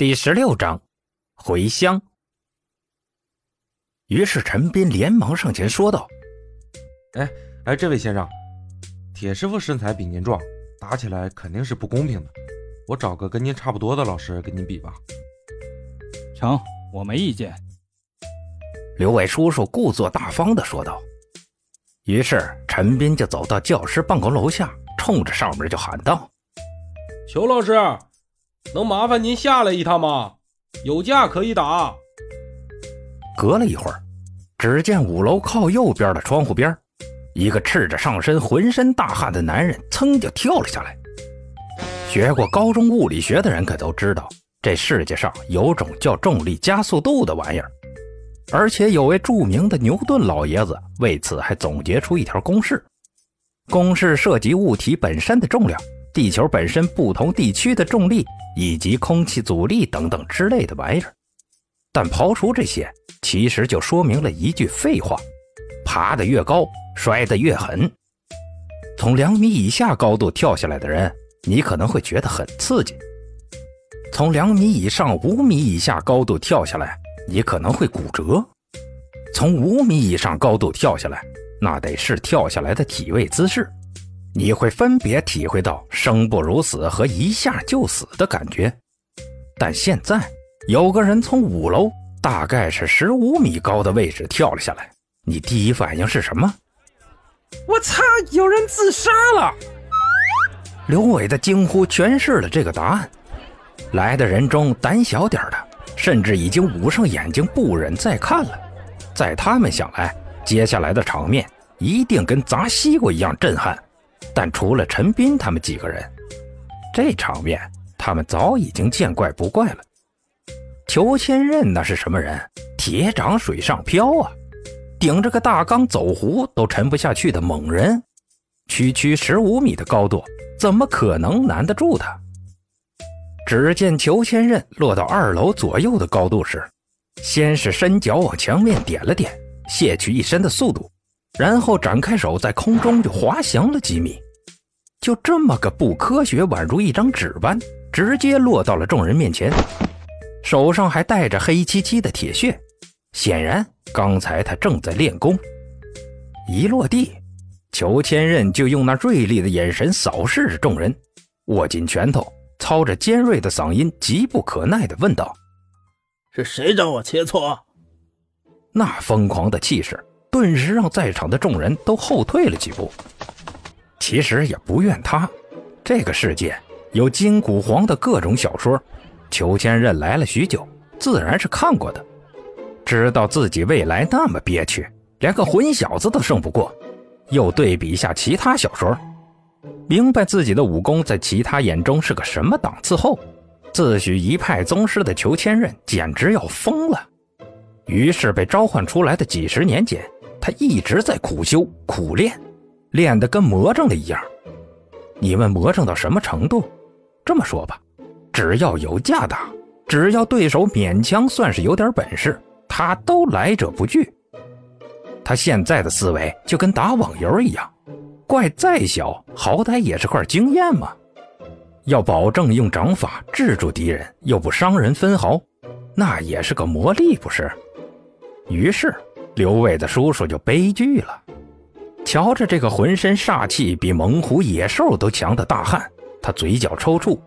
第十六章，回乡。于是陈斌连忙上前说道：“哎哎，这位先生，铁师傅身材比您壮，打起来肯定是不公平的。我找个跟您差不多的老师跟您比吧。”成，我没意见。刘伟叔叔故作大方的说道。于是陈斌就走到教师办公楼下，冲着上面就喊道：“裘老师。”能麻烦您下来一趟吗？有架可以打。隔了一会儿，只见五楼靠右边的窗户边，一个赤着上身、浑身大汗的男人噌就跳了下来。学过高中物理学的人可都知道，这世界上有种叫重力加速度的玩意儿，而且有位著名的牛顿老爷子为此还总结出一条公式。公式涉及物体本身的重量。地球本身不同地区的重力以及空气阻力等等之类的玩意儿，但刨除这些，其实就说明了一句废话：爬得越高，摔得越狠。从两米以下高度跳下来的人，你可能会觉得很刺激；从两米以上、五米以下高度跳下来，你可能会骨折；从五米以上高度跳下来，那得是跳下来的体位姿势。你会分别体会到生不如死和一下就死的感觉，但现在有个人从五楼，大概是十五米高的位置跳了下来，你第一反应是什么？我操！有人自杀了！刘伟的惊呼诠释了这个答案。来的人中，胆小点的甚至已经捂上眼睛，不忍再看了。在他们想来，接下来的场面一定跟砸西瓜一样震撼。但除了陈斌他们几个人，这场面他们早已经见怪不怪了。裘千仞那是什么人？铁掌水上漂啊，顶着个大缸走湖都沉不下去的猛人，区区十五米的高度，怎么可能难得住他？只见裘千仞落到二楼左右的高度时，先是伸脚往墙面点了点，卸去一身的速度。然后展开手，在空中就滑翔了几米，就这么个不科学，宛如一张纸般，直接落到了众人面前，手上还带着黑漆漆的铁屑，显然刚才他正在练功。一落地，裘千仞就用那锐利的眼神扫视着众人，握紧拳头，操着尖锐的嗓音，急不可耐地问道：“是谁找我切磋？”那疯狂的气势。顿时让在场的众人都后退了几步。其实也不怨他，这个世界有金古皇的各种小说，裘千仞来了许久，自然是看过的，知道自己未来那么憋屈，连个混小子都胜不过。又对比一下其他小说，明白自己的武功在其他眼中是个什么档次后，自诩一派宗师的裘千仞简直要疯了。于是被召唤出来的几十年间。他一直在苦修苦练，练得跟魔怔了一样。你问魔怔到什么程度？这么说吧，只要有架打，只要对手勉强算是有点本事，他都来者不拒。他现在的思维就跟打网游一样，怪再小，好歹也是块经验嘛。要保证用掌法制住敌人，又不伤人分毫，那也是个魔力，不是？于是。刘伟的叔叔就悲剧了。瞧着这个浑身煞气比猛虎野兽都强的大汉，他嘴角抽搐，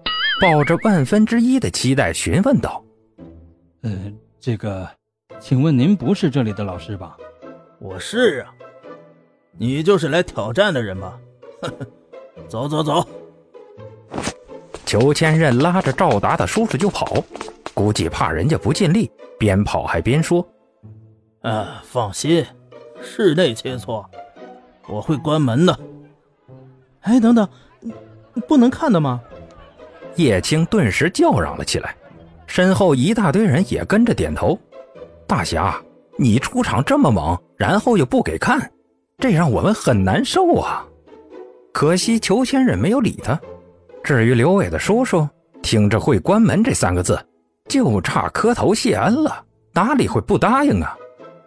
抱着万分之一的期待询问道：“呃，这个，请问您不是这里的老师吧？”“我是啊。”“你就是来挑战的人吧？”“ 呵呵，走走走。”裘千仞拉着赵达的叔叔就跑，估计怕人家不尽力，边跑还边说。啊，放心，室内切磋，我会关门的。哎，等等，不能看的吗？叶青顿时叫嚷了起来，身后一大堆人也跟着点头。大侠，你出场这么猛，然后又不给看，这让我们很难受啊。可惜裘千仞没有理他。至于刘伟的叔叔，听着会关门这三个字，就差磕头谢恩了，哪里会不答应啊？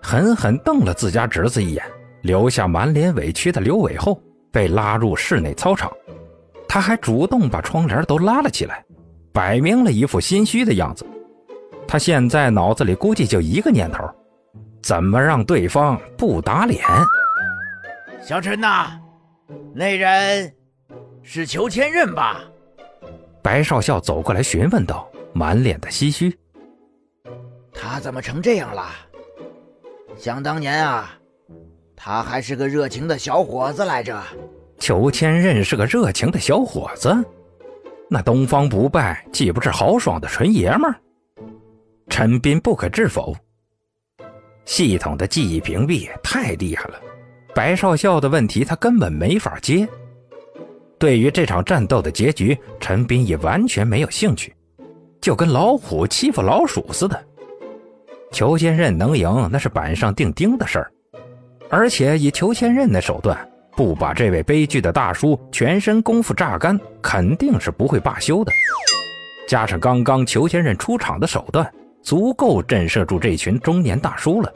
狠狠瞪了自家侄子一眼，留下满脸委屈的刘伟后，被拉入室内操场。他还主动把窗帘都拉了起来，摆明了一副心虚的样子，他现在脑子里估计就一个念头：怎么让对方不打脸？小陈呐，那人是裘千仞吧？白少校走过来询问道，满脸的唏嘘。他怎么成这样了？想当年啊，他还是个热情的小伙子来着。裘千仞是个热情的小伙子，那东方不败岂不是豪爽的纯爷们儿？陈斌不可置否。系统的记忆屏蔽太厉害了，白少校的问题他根本没法接。对于这场战斗的结局，陈斌也完全没有兴趣，就跟老虎欺负老鼠似的。裘千仞能赢，那是板上钉钉的事儿。而且以裘千仞的手段，不把这位悲剧的大叔全身功夫榨干，肯定是不会罢休的。加上刚刚裘千仞出场的手段，足够震慑住这群中年大叔了。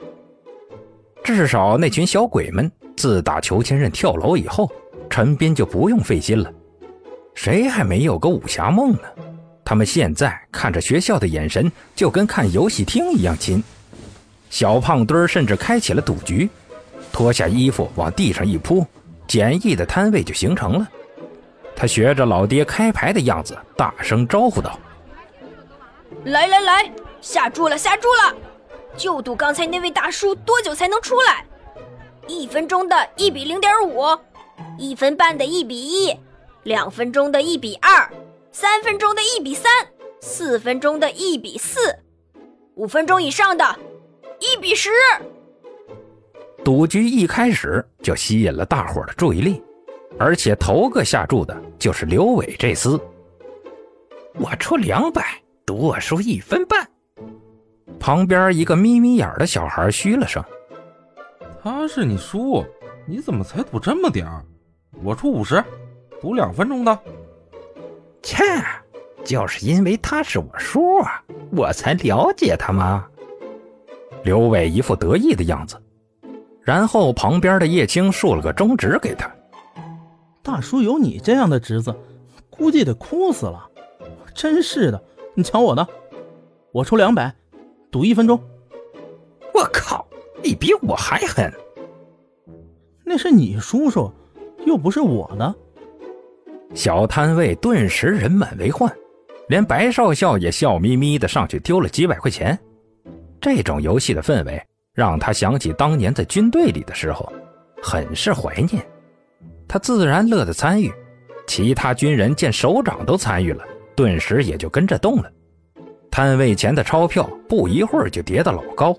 至少那群小鬼们，自打裘千仞跳楼以后，陈斌就不用费心了。谁还没有个武侠梦呢？他们现在看着学校的眼神，就跟看游戏厅一样亲。小胖墩儿甚至开起了赌局，脱下衣服往地上一铺，简易的摊位就形成了。他学着老爹开牌的样子，大声招呼道：“来来来，下注了，下注了！就赌刚才那位大叔多久才能出来？一分钟的一比零点五，一分半的一比一，两分钟的一比二。”三分钟的一比三，四分钟的一比四，五分钟以上的，一比十。赌局一开始就吸引了大伙的注意力，而且头个下注的就是刘伟这厮。我出两百，赌我输一分半。旁边一个眯眯眼的小孩嘘了声：“他是你叔，你怎么才赌这么点儿？我出五十，赌两分钟的。”切，就是因为他是我叔啊，我才了解他吗？刘伟一副得意的样子，然后旁边的叶青竖了个中指给他。大叔有你这样的侄子，估计得哭死了。真是的，你瞧我的，我出两百，赌一分钟。我靠，你比我还狠！那是你叔叔，又不是我的。小摊位顿时人满为患，连白少校也笑眯眯的上去丢了几百块钱。这种游戏的氛围让他想起当年在军队里的时候，很是怀念。他自然乐得参与，其他军人见首长都参与了，顿时也就跟着动了。摊位前的钞票不一会儿就叠得老高，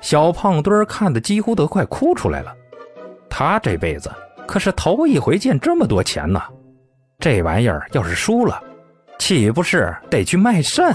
小胖墩儿看得几乎都快哭出来了。他这辈子可是头一回见这么多钱呢。这玩意儿要是输了，岂不是得去卖肾？